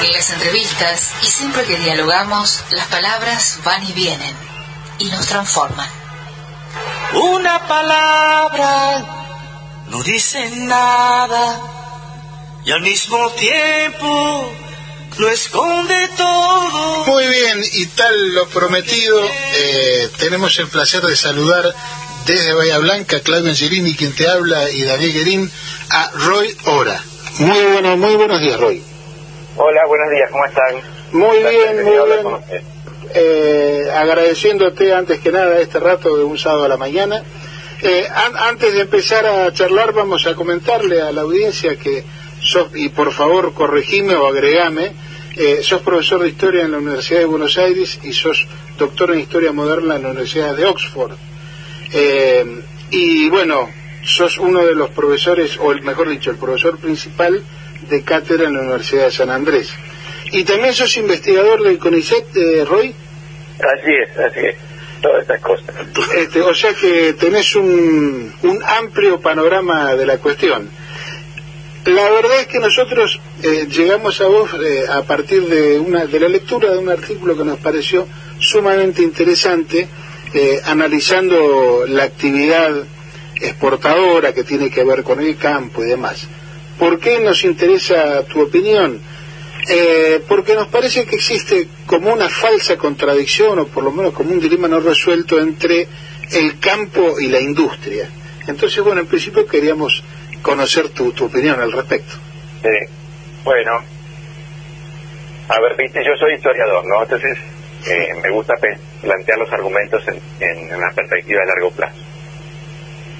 En las entrevistas y siempre que dialogamos, las palabras van y vienen y nos transforman. Una palabra no dice nada y al mismo tiempo lo esconde todo. Muy bien, y tal lo prometido, eh, tenemos el placer de saludar desde Bahía Blanca, Claudio Angelini, quien te habla, y David Guerín, a Roy Ora. Muy bueno, muy buenos días, Roy. Hola, buenos días, ¿cómo están? Muy bien, muy bien. con. Eh, agradeciéndote antes que nada este rato de un sábado a la mañana. Eh, an- antes de empezar a charlar, vamos a comentarle a la audiencia que sos, y por favor corregime o agregame, eh, sos profesor de historia en la Universidad de Buenos Aires y sos doctor en historia moderna en la Universidad de Oxford. Eh, y bueno, sos uno de los profesores, o el mejor dicho, el profesor principal de cátedra en la Universidad de San Andrés. Y también sos investigador del CONICET, eh, Roy. Así es, así es. Todas estas cosas. Este, o sea que tenés un, un amplio panorama de la cuestión. La verdad es que nosotros eh, llegamos a vos eh, a partir de, una, de la lectura de un artículo que nos pareció sumamente interesante, eh, analizando la actividad exportadora que tiene que ver con el campo y demás. ¿Por qué nos interesa tu opinión? Eh, porque nos parece que existe como una falsa contradicción, o por lo menos como un dilema no resuelto entre el campo y la industria. Entonces, bueno, en principio queríamos conocer tu, tu opinión al respecto. Sí. Bueno, a ver, viste, yo soy historiador, ¿no? Entonces, eh, me gusta plantear los argumentos en, en una perspectiva de largo plazo.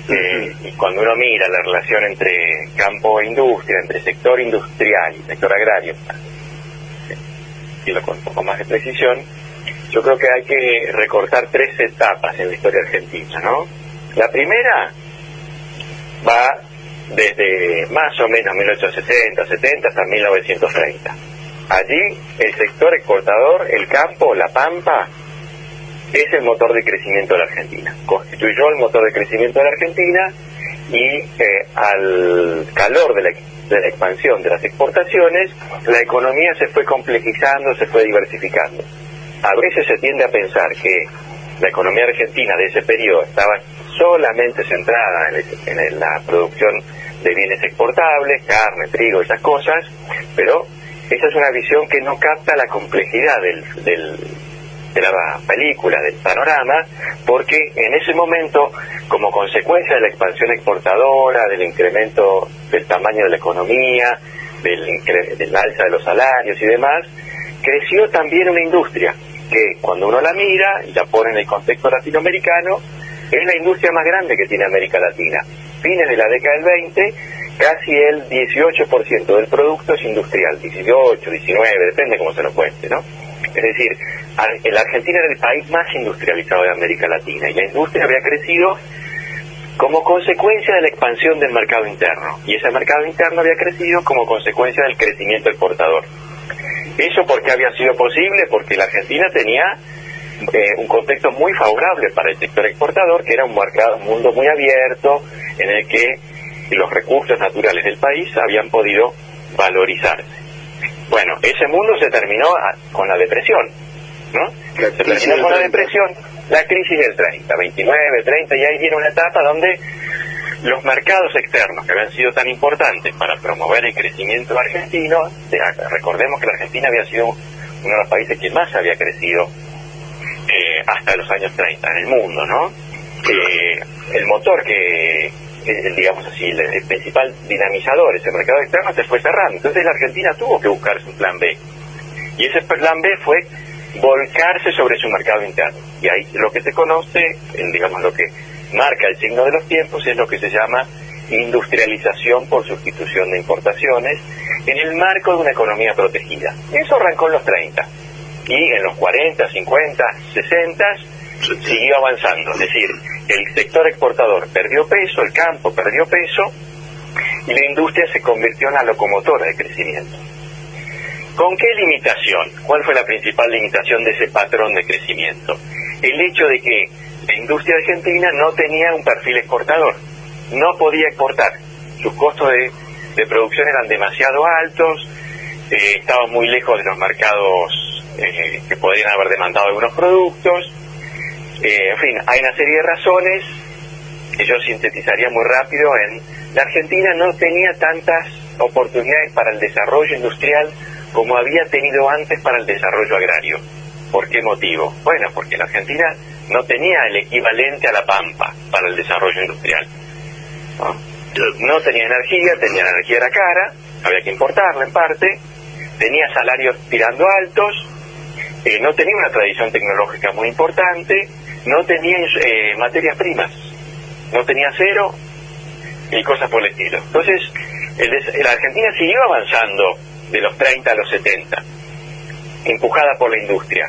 Eh, y cuando uno mira la relación entre campo e industria, entre sector industrial y sector agrario, lo con un poco más de precisión, yo creo que hay que recortar tres etapas en la historia argentina, ¿no? La primera va desde más o menos 1860, 70 hasta 1930. Allí el sector exportador, el campo, la pampa, es el motor de crecimiento de la Argentina. Constituyó el motor de crecimiento de la Argentina y eh, al calor de la, de la expansión de las exportaciones, la economía se fue complejizando, se fue diversificando. A veces se tiende a pensar que la economía argentina de ese periodo estaba solamente centrada en, la producción de bienes exportables, carne, trigo, esas cosas, pero esa es una visión que no capta la complejidad del, del- de la película, del panorama, porque en ese momento, como consecuencia de la expansión exportadora, del incremento del tamaño de la economía, del, del alza de los salarios y demás, creció también una industria que cuando uno la mira y la pone en el contexto latinoamericano, es la industria más grande que tiene América Latina. Fines de la década del 20, casi el 18% del producto es industrial, 18, 19, depende cómo se lo cuente, ¿no? Es decir, la Argentina era el país más industrializado de América Latina y la industria había crecido como consecuencia de la expansión del mercado interno. Y ese mercado interno había crecido como consecuencia del crecimiento exportador. ¿Eso por qué había sido posible? Porque la Argentina tenía eh, un contexto muy favorable para el sector exportador, que era un, mercado, un mundo muy abierto en el que los recursos naturales del país habían podido valorizarse. Bueno, ese mundo se terminó a- con la depresión, ¿no? La se terminó con la 30. depresión, la crisis del 30, 29, 30, y ahí viene una etapa donde los mercados externos que habían sido tan importantes para promover el crecimiento argentino, de- recordemos que la Argentina había sido uno de los países que más había crecido eh, hasta los años 30 en el mundo, ¿no? Eh, el motor que, eh, digamos así, el, el principal dinamizador, ese mercado externo, se fue cerrando. Entonces la Argentina tuvo que buscar su plan B. Y ese plan B fue volcarse sobre su mercado interno. Y ahí lo que se conoce, digamos lo que marca el signo de los tiempos, es lo que se llama industrialización por sustitución de importaciones en el marco de una economía protegida. Eso arrancó en los 30 y en los 40, 50, 60 siguió avanzando. Es decir, el sector exportador perdió peso, el campo perdió peso y la industria se convirtió en la locomotora de crecimiento. ¿Con qué limitación? ¿Cuál fue la principal limitación de ese patrón de crecimiento? El hecho de que la industria argentina no tenía un perfil exportador, no podía exportar, sus costos de, producción eran demasiado altos, eh, estaba muy lejos de los mercados eh, que podrían haber demandado algunos productos. Eh, en fin, hay una serie de razones que yo sintetizaría muy rápido en la Argentina no tenía tantas oportunidades para el desarrollo industrial como había tenido antes para el desarrollo agrario. ¿Por qué motivo? Bueno, porque la Argentina no tenía el equivalente a la pampa para el desarrollo industrial. No, tenía energía, tenía la energía era cara, había que importarla en parte, tenía salarios tirando altos, eh, no tenía una tradición tecnológica muy importante, no tenía eh, materias primas, no tenía cero y cosas por el estilo. Entonces, la Argentina siguió avanzando de los 30 a los 70, empujada por la industria,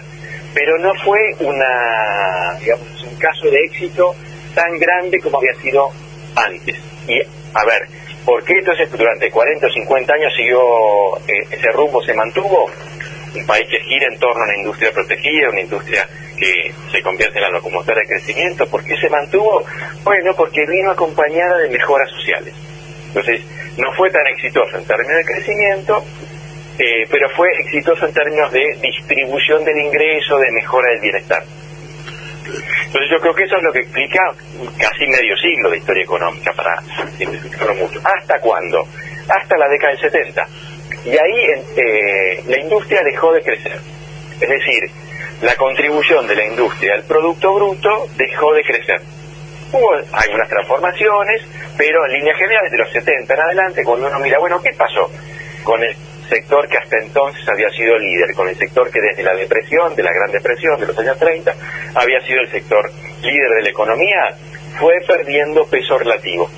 pero no fue una, digamos, un caso de éxito tan grande como había sido antes. Y, a ver, ¿por qué entonces durante 40 o 50 años siguió, eh, ese rumbo se mantuvo? Un país que gira en torno a una industria protegida, una industria que se convierte en la locomotora de crecimiento. ¿Por qué se mantuvo? Bueno, porque vino acompañada de mejoras sociales. Entonces, no fue tan exitoso en términos de crecimiento, eh, pero fue exitoso en términos de distribución del ingreso, de mejora del bienestar. Entonces yo creo que eso es lo que explica casi medio siglo de historia económica, para simplificarlo mucho. ¿Hasta cuándo? Hasta la década del 70. Y ahí eh, la industria dejó de crecer. Es decir, la contribución de la industria al Producto Bruto dejó de crecer. Hubo algunas transformaciones, pero en líneas generales de los 70 en adelante, cuando uno mira, bueno, ¿qué pasó con el sector que hasta entonces había sido líder, con el sector que desde la depresión, de la Gran Depresión de los años 30, había sido el sector líder de la economía, fue perdiendo peso relativo.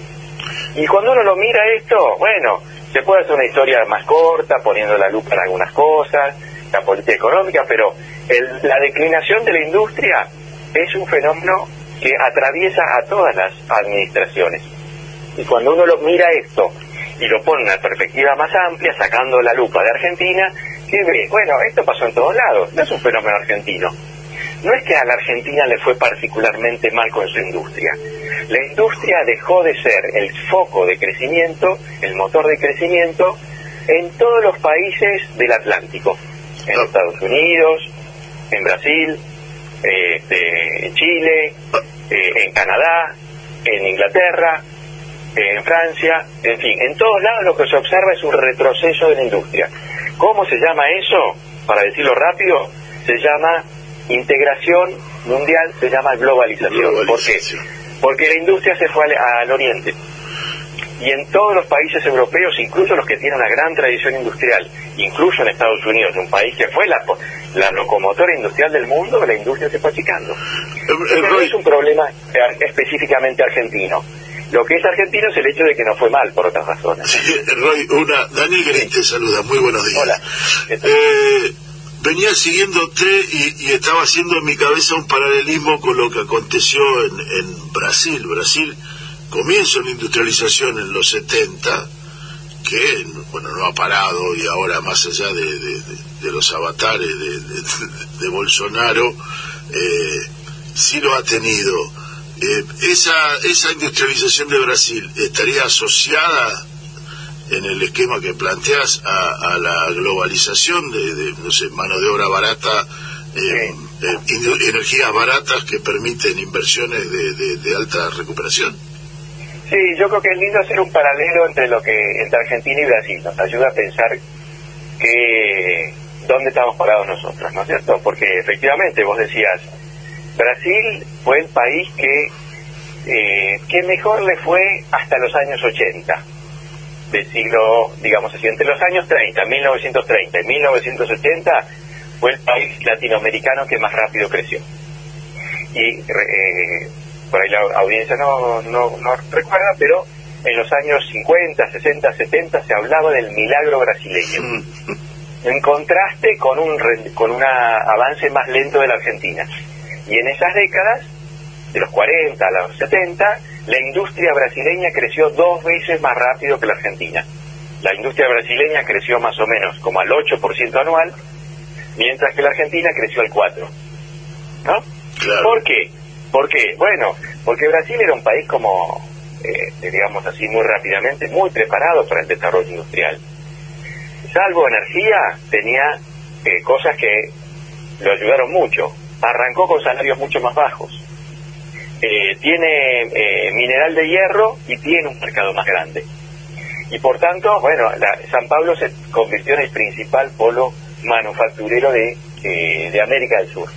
Y cuando uno lo mira esto, bueno, se puede hacer una historia más corta, poniendo la lupa en algunas cosas, la política económica, pero la declinación de la industria es un fenómeno que atraviesa a todas las administraciones. Y cuando uno lo mira esto y lo pone en una perspectiva más amplia, sacando la lupa de Argentina, ¿qué ve? Bueno, esto pasó en todos lados, no es un fenómeno argentino. No es que a la Argentina le fue particularmente mal con su industria. La industria dejó de ser el foco de crecimiento, el motor de crecimiento, en todos los países del Atlántico. En Estados Unidos, en Brasil, este, en Chile, eh, en Canadá, en Inglaterra, en Francia, en fin, en todos lados lo que se observa es un retroceso de la industria. ¿Cómo se llama eso? Para decirlo rápido, se llama integración mundial, se llama globalización. ¿Por qué? Porque la industria se fue al oriente y en todos los países europeos, incluso los que tienen una gran tradición industrial, incluso en Estados Unidos, un país que fue la, la locomotora industrial del mundo, la industria se fue achicando. Eh, no es un problema específicamente argentino. Lo que es argentino es el hecho de que no fue mal por otras razones. Sí, Roy, una, Daniel Green te saluda, muy buenos días. Hola. Eh, venía siguiéndote y, y, estaba haciendo en mi cabeza un paralelismo con lo que aconteció en, en Brasil. Brasil comienzo la industrialización en los 70, que bueno no ha parado y ahora más allá de, los avatares de, Bolsonaro, eh, sí lo ha tenido. Eh, esa, esa industrialización de Brasil estaría asociada en el esquema que planteas a, la globalización de, no sé, mano de obra barata, eh, energías baratas que permiten inversiones de alta recuperación. Sí, yo creo que es lindo hacer un paralelo entre lo que entre Argentina y Brasil. Nos ayuda a pensar que dónde estamos parados nosotros, ¿no es cierto? Porque efectivamente vos decías, Brasil fue el país que eh, que mejor le fue hasta los años 80 del siglo, digamos así, entre los años 30, 1930 y 1980 fue el país latinoamericano que más rápido creció. Y eh, por ahí la audiencia no, no, no recuerda, pero en los años 50, 60, 70 se hablaba del milagro brasileño. En contraste con un con un avance más lento de la Argentina. Y en esas décadas, de los 40 a los 70, la industria brasileña creció dos veces más rápido que la Argentina. La industria brasileña creció más o menos como al 8% anual, mientras que la Argentina creció al 4%. ¿No? ¿Por qué? ¿Por qué? Bueno, porque Brasil era un país como, eh, digamos así, muy rápidamente, muy preparado para el desarrollo industrial. salvo energía, tenía eh, cosas que lo ayudaron mucho. Arrancó con salarios mucho más bajos. Eh, tiene eh, mineral de hierro y tiene un mercado más grande. Y por tanto, bueno, San Pablo se convirtió en el principal polo manufacturero de, de América del Sur.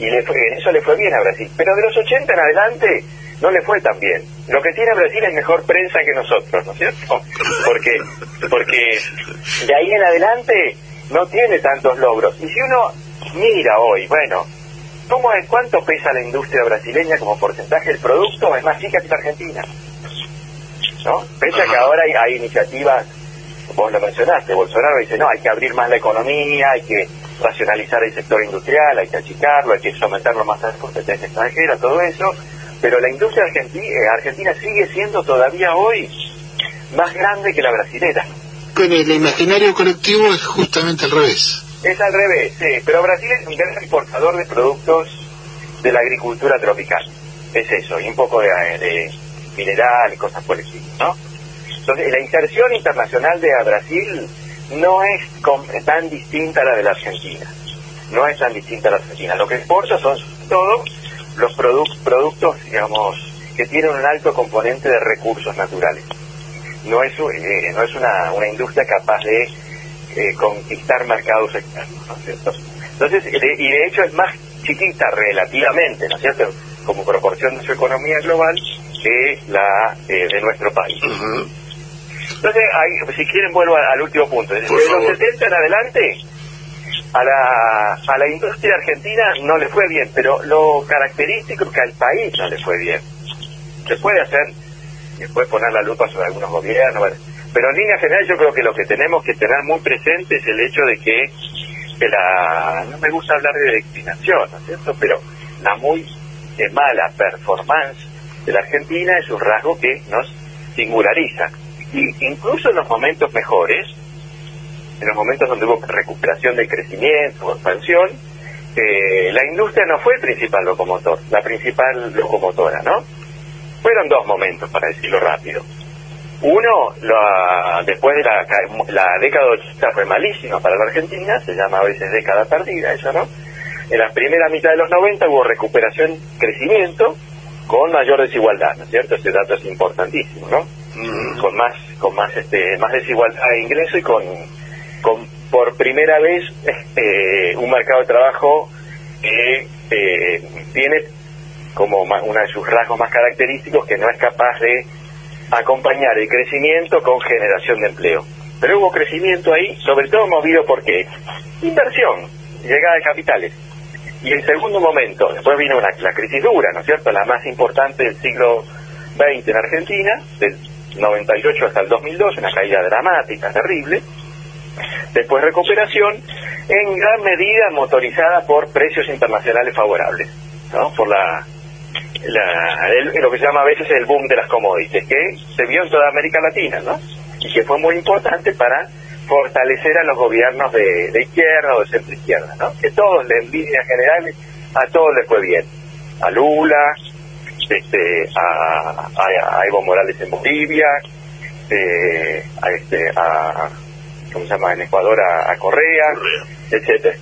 Y le fue, en eso le fue bien a Brasil. Pero de los 80 en adelante no le fue tan bien. Lo que tiene Brasil es mejor prensa que nosotros, ¿no es cierto? Porque, porque de ahí en adelante no tiene tantos logros. Y si uno mira hoy, bueno, ¿cómo es, ¿cuánto pesa la industria brasileña como porcentaje del producto? Es más chica que la Argentina. ¿No? Pese a que ahora hay, hay iniciativas, vos lo mencionaste, Bolsonaro dice, no, hay que abrir más la economía, hay que racionalizar el sector industrial, hay que achicarlo, hay que someterlo más a la competencia extranjera, todo eso pero la industria argentina, eh, argentina sigue siendo todavía hoy más grande que la brasilera. Con el imaginario colectivo es justamente al revés. Es al revés, sí, pero Brasil es un gran exportador de productos de la agricultura tropical. Es eso, y un poco de, mineral y cosas por el estilo, ¿no? Entonces, la inserción internacional de Brasil no es tan distinta a la de la Argentina. No es tan distinta a la Argentina. Lo que exporta son todo los productos, digamos, que tienen un alto componente de recursos naturales. No es, eh, no es una, una industria capaz de eh, conquistar mercados externos, ¿no es cierto? Entonces, y de hecho es más chiquita relativamente, ¿no es cierto?, como proporción de su economía global que la eh, de nuestro país. Entonces, si quieren, vuelvo al, último punto. Desde los 70 en adelante, a la, a la industria argentina no le fue bien, pero lo característico es que al país no le fue bien. Se puede hacer, se puede poner la lupa sobre algunos gobiernos, pero en línea general yo creo que lo que tenemos que tener muy presente es el hecho de que, la, no me gusta hablar de declinación, ¿no es cierto? Pero la muy eh, mala performance de la Argentina es un rasgo que nos singulariza. Y incluso en los momentos mejores, en los momentos donde hubo recuperación del crecimiento, expansión, eh, la industria no fue el principal locomotor, la principal locomotora, ¿no? Fueron dos momentos, para decirlo rápido. Uno, después de la, la década 80 fue malísima para la Argentina, se llama a veces década perdida, eso, ¿no? En la primera mitad de los 90 hubo recuperación, crecimiento, con mayor desigualdad, ¿no es cierto? Ese dato es importantísimo, ¿no? Mm. Con más, con más, este, más desigualdad de ingreso y con con por primera vez este, un mercado de trabajo que eh, tiene como uno de sus rasgos más característicos que no es capaz de acompañar el crecimiento con generación de empleo. Pero hubo crecimiento ahí, sobre todo movido por qué? Inversión, llegada de capitales. Y en segundo momento, después vino una, la crisis dura, ¿no es cierto? La más importante del siglo XX en Argentina, del 98 hasta el 2002, una caída dramática, terrible Después recuperación, en gran medida motorizada por precios internacionales favorables, ¿no? Por la, lo que se llama a veces el boom de las commodities, que se vio en toda América Latina, ¿no? Y que fue muy importante para fortalecer a los gobiernos de, izquierda o de centro izquierda, ¿no? Que todos, en líneas generales, a todos les fue bien. A Lula, este, a, a, Evo Morales en Bolivia, eh, a, este, a ¿cómo se llama?, en Ecuador a, Correa, etcétera.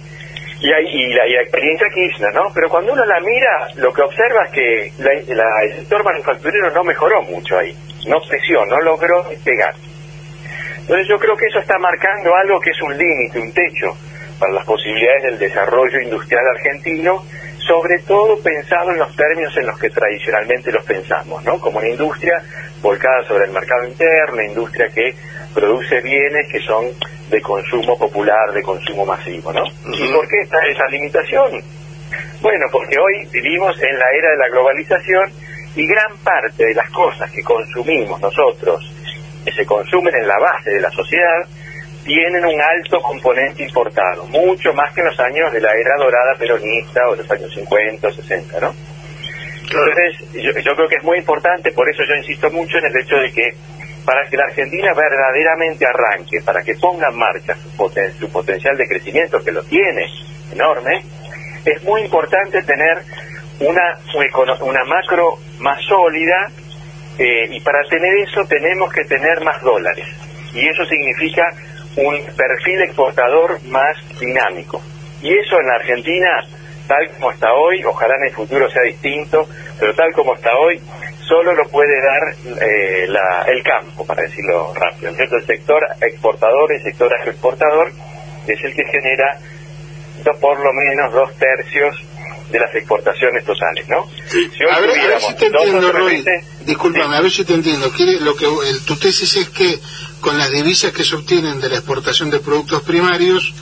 Y, hay, y, la, experiencia Kirchner, ¿no? Pero cuando uno la mira, lo que observa es que el sector manufacturero no mejoró mucho ahí, no creció, no logró pegar. Entonces yo creo que eso está marcando algo que es un límite, un techo para las posibilidades del desarrollo industrial argentino, sobre todo pensado en los términos en los que tradicionalmente los pensamos, ¿no? Como una industria volcada sobre el mercado interno, industria que produce bienes que son de consumo popular, de consumo masivo, ¿no? ¿Y por qué está esa limitación? Bueno, porque hoy vivimos en la era de la globalización y gran parte de las cosas que consumimos nosotros, que se consumen en la base de la sociedad, tienen un alto componente importado, mucho más que en los años de la era dorada peronista o los años 50 o 60, ¿no? Entonces, yo, yo creo que es muy importante, por eso yo insisto mucho en el hecho de que para que la Argentina verdaderamente arranque, para que ponga en marcha su, potencial de crecimiento, que lo tiene enorme, es muy importante tener una, una macro más sólida eh, y para tener eso tenemos que tener más dólares. Y eso significa un perfil exportador más dinámico. Y eso en la Argentina, tal como está hoy, ojalá en el futuro sea distinto, pero tal como está hoy, solo lo puede dar eh, la, el campo, para decirlo rápido. ¿cierto? El sector exportador, el sector agroexportador, es el que genera por lo menos dos tercios de las exportaciones totales, ¿no? a, ver, si te entiendo, Roy. Disculpame, a ver si te entiendo. Quiere, lo que el, tu tesis es que con las divisas que se obtienen de la exportación de productos primarios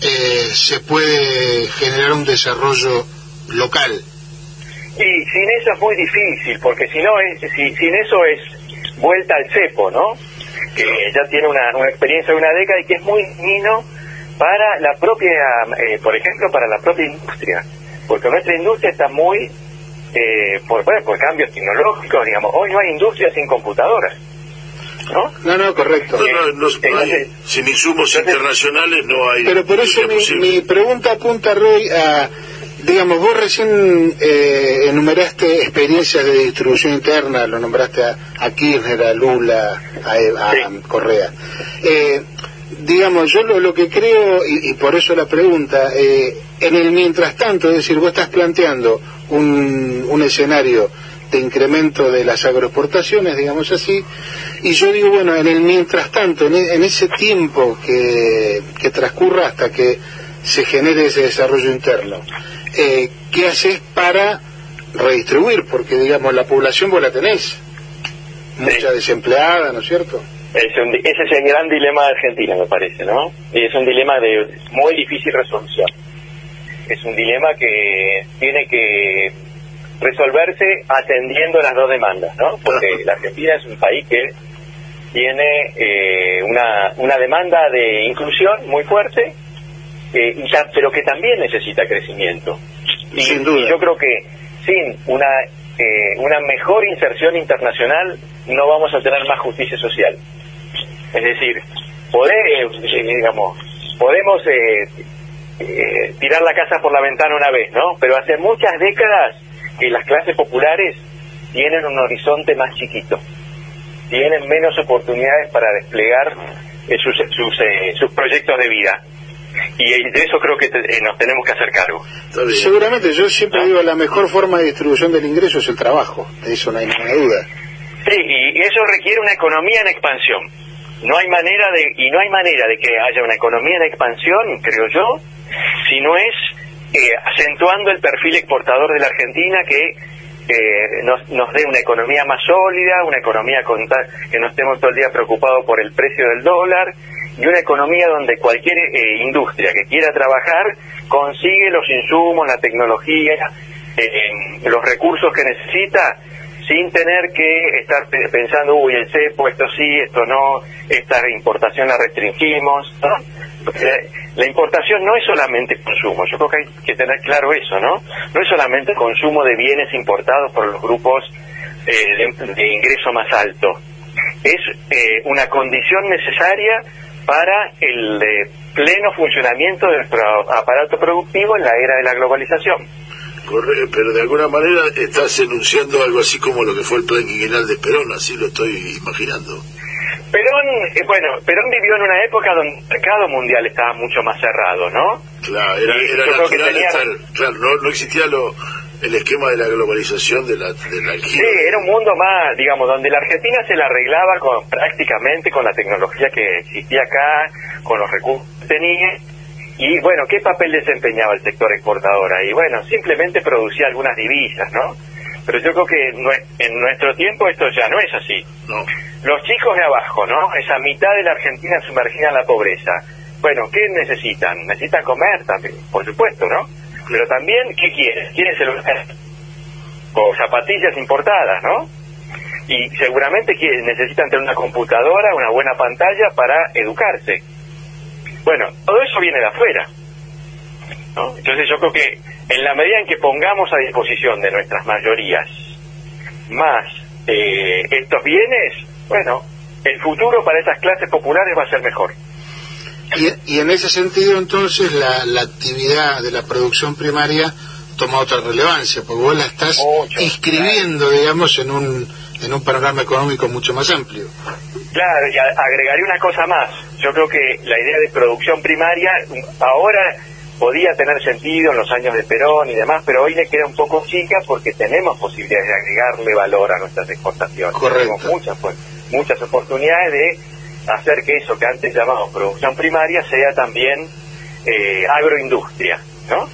eh, se puede generar un desarrollo local. Y sin eso es muy difícil, porque si no es, si, sin eso es vuelta al cepo, ¿no? Que ya tiene una, una experiencia de una década y que es muy mino para la propia, eh, por ejemplo, para la propia industria porque nuestra industria está muy, eh, por, por cambios tecnológicos, digamos, hoy no hay industria sin computadoras. ¿No? No, no, correcto. sin insumos internacionales no hay. Pero por eso mi, pregunta apunta, Roy, a, digamos, vos recién eh, enumeraste experiencias de distribución interna, lo nombraste a, Kirchner, a Lula, a, Correa. Eh, digamos, yo lo, que creo, y, por eso la pregunta, eh, en el mientras tanto, es decir, vos estás planteando un, un escenario incremento de las agroexportaciones, digamos así, y yo digo, bueno, en el mientras tanto, en, e, ese tiempo que, que, transcurra hasta que se genere ese desarrollo interno, eh, ¿qué haces para redistribuir? Porque, digamos, la población vos la tenés, mucha desempleada, ¿no es cierto? ese es el gran dilema de Argentina, me parece, ¿no? Y es un dilema de muy difícil resolución. Es un dilema que tiene que resolverse atendiendo las dos demandas, ¿no? Porque la Argentina es un país que tiene eh, una, una demanda de inclusión muy fuerte, eh, y pero que también necesita crecimiento. Y, y yo creo que sin una, eh, una mejor inserción internacional no vamos a tener más justicia social. Es decir, podemos, eh, digamos, podemos eh, eh, tirar la casa por la ventana una vez, ¿no? Pero hace muchas décadas que las clases populares tienen un horizonte más chiquito, tienen menos oportunidades para desplegar sus, sus, sus proyectos de vida y de eso creo que nos tenemos que hacer cargo. Seguramente, yo siempre digo, la mejor forma de distribución del ingreso es el trabajo, de eso no hay ninguna duda. Sí, y eso requiere una economía en expansión. No hay manera de, y no hay manera de que haya una economía en expansión, creo yo, si no es eh, acentuando el perfil exportador de la Argentina que eh, nos, nos dé una economía más sólida, una economía con que no estemos todo el día preocupados por el precio del dólar y una economía donde cualquier eh, industria que quiera trabajar consigue los insumos, la tecnología, los recursos que necesita sin tener que estar pensando, uy, el cepo, esto sí, esto no, esta importación la restringimos. La importación no es solamente consumo, yo creo que hay que tener claro eso, ¿no? No es solamente consumo de bienes importados por los grupos eh, de, ingreso más alto, es eh, una condición necesaria para el eh, pleno funcionamiento de nuestro aparato productivo en la era de la globalización pero de alguna manera estás enunciando algo así como lo que fue el plan quinquenal de Perón, así lo estoy imaginando. Perón, eh, bueno, Perón vivió en una época donde el mercado mundial estaba mucho más cerrado, ¿no? Claro, era, era natural estar, claro, no, existía lo, el esquema de la globalización de la, de la Sí, era un mundo más, digamos, donde la Argentina se la arreglaba con, prácticamente con la tecnología que existía acá, con los recursos que tenía, y bueno, ¿qué papel desempeñaba el sector exportador ahí? Bueno, simplemente producía algunas divisas, ¿no? Pero yo creo que en nuestro tiempo esto ya no es así. No. Los chicos de abajo, ¿no? Esa mitad de la Argentina sumergida en la pobreza. Bueno, ¿qué necesitan? Necesitan comer también, por supuesto, ¿no? Pero también, ¿qué quieren? Quieren celular o zapatillas importadas, ¿no? Y seguramente necesitan tener una computadora, una buena pantalla para educarse. Bueno, todo eso viene de afuera. ¿No? Entonces yo creo que en la medida en que pongamos a disposición de nuestras mayorías más eh, estos bienes, bueno, el futuro para esas clases populares va a ser mejor. Y, en ese sentido entonces la, la, actividad de la producción primaria toma otra relevancia, porque vos la estás inscribiendo, digamos, en un en un panorama económico mucho más amplio. Claro, y agregaré una cosa más. Yo creo que la idea de producción primaria ahora podía tener sentido en los años de Perón y demás, pero hoy le queda un poco chica porque tenemos posibilidades de agregarle valor a nuestras exportaciones. Correcto. Tenemos muchas, pues, muchas oportunidades de hacer que eso que antes llamamos producción primaria sea también eh, agroindustria, ¿no?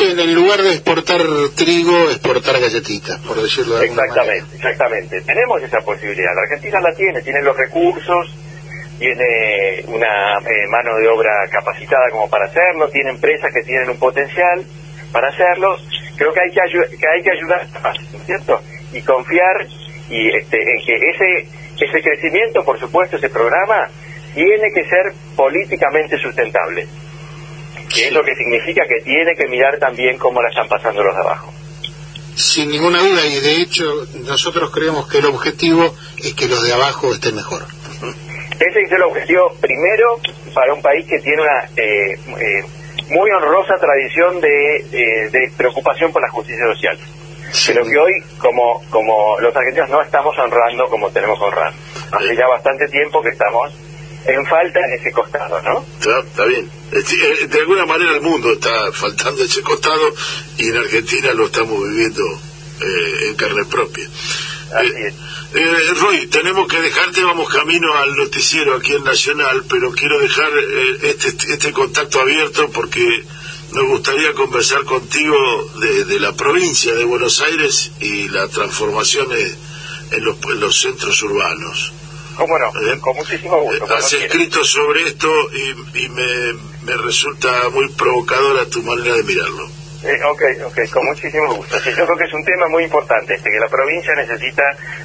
en lugar de exportar trigo, exportar galletitas, por decirlo de alguna Exactamente, exactamente. Tenemos esa posibilidad. La Argentina la tiene, tiene los recursos, tiene una eh, mano de obra capacitada como para hacerlo, tiene empresas que tienen un potencial para hacerlo. Creo que hay que, que hay que ayudar, ¿no es cierto? Y confiar y este, en que ese ese crecimiento, por supuesto, ese programa tiene que ser políticamente sustentable que es lo que significa que tiene que mirar también cómo la están pasando los de abajo. Sin ninguna duda, y de hecho nosotros creemos que el objetivo es que los de abajo estén mejor. Ese es el objetivo primero para un país que tiene una eh, eh, muy honrosa tradición de, de, preocupación por la justicia social. Pero que hoy, como, como los argentinos no estamos honrando como tenemos que honrar. Hace ya bastante tiempo que estamos en falta en ese costado, ¿no? Está, bien. Eh, de alguna manera el mundo está faltando ese costado y en Argentina lo estamos viviendo eh, en carne propia. Así eh. Roy, tenemos que dejarte, vamos camino al noticiero aquí en Nacional, pero quiero dejar este, este contacto abierto porque nos gustaría conversar contigo de, la provincia de Buenos Aires y las transformaciones en los, en los centros urbanos. ¿Cómo no? Eh, Con muchísimo gusto. Has escrito sobre esto y, me, me, resulta muy provocadora tu manera de mirarlo. Eh, ok, ok, con muchísimo gusto. yo creo que es un tema muy importante, este, que la provincia necesita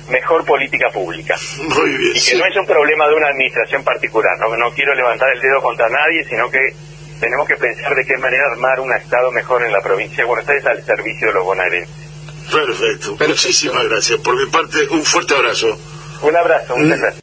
mejor política pública. Muy bien. Y que no es un problema de una administración particular, no, no quiero levantar el dedo contra nadie, sino que tenemos que pensar de qué manera armar un Estado mejor en la provincia de Buenos Aires al servicio de los bonaerenses. Perfecto. Muchísimas gracias. Por mi parte, un fuerte abrazo. Un abrazo, muchas mm. gracias.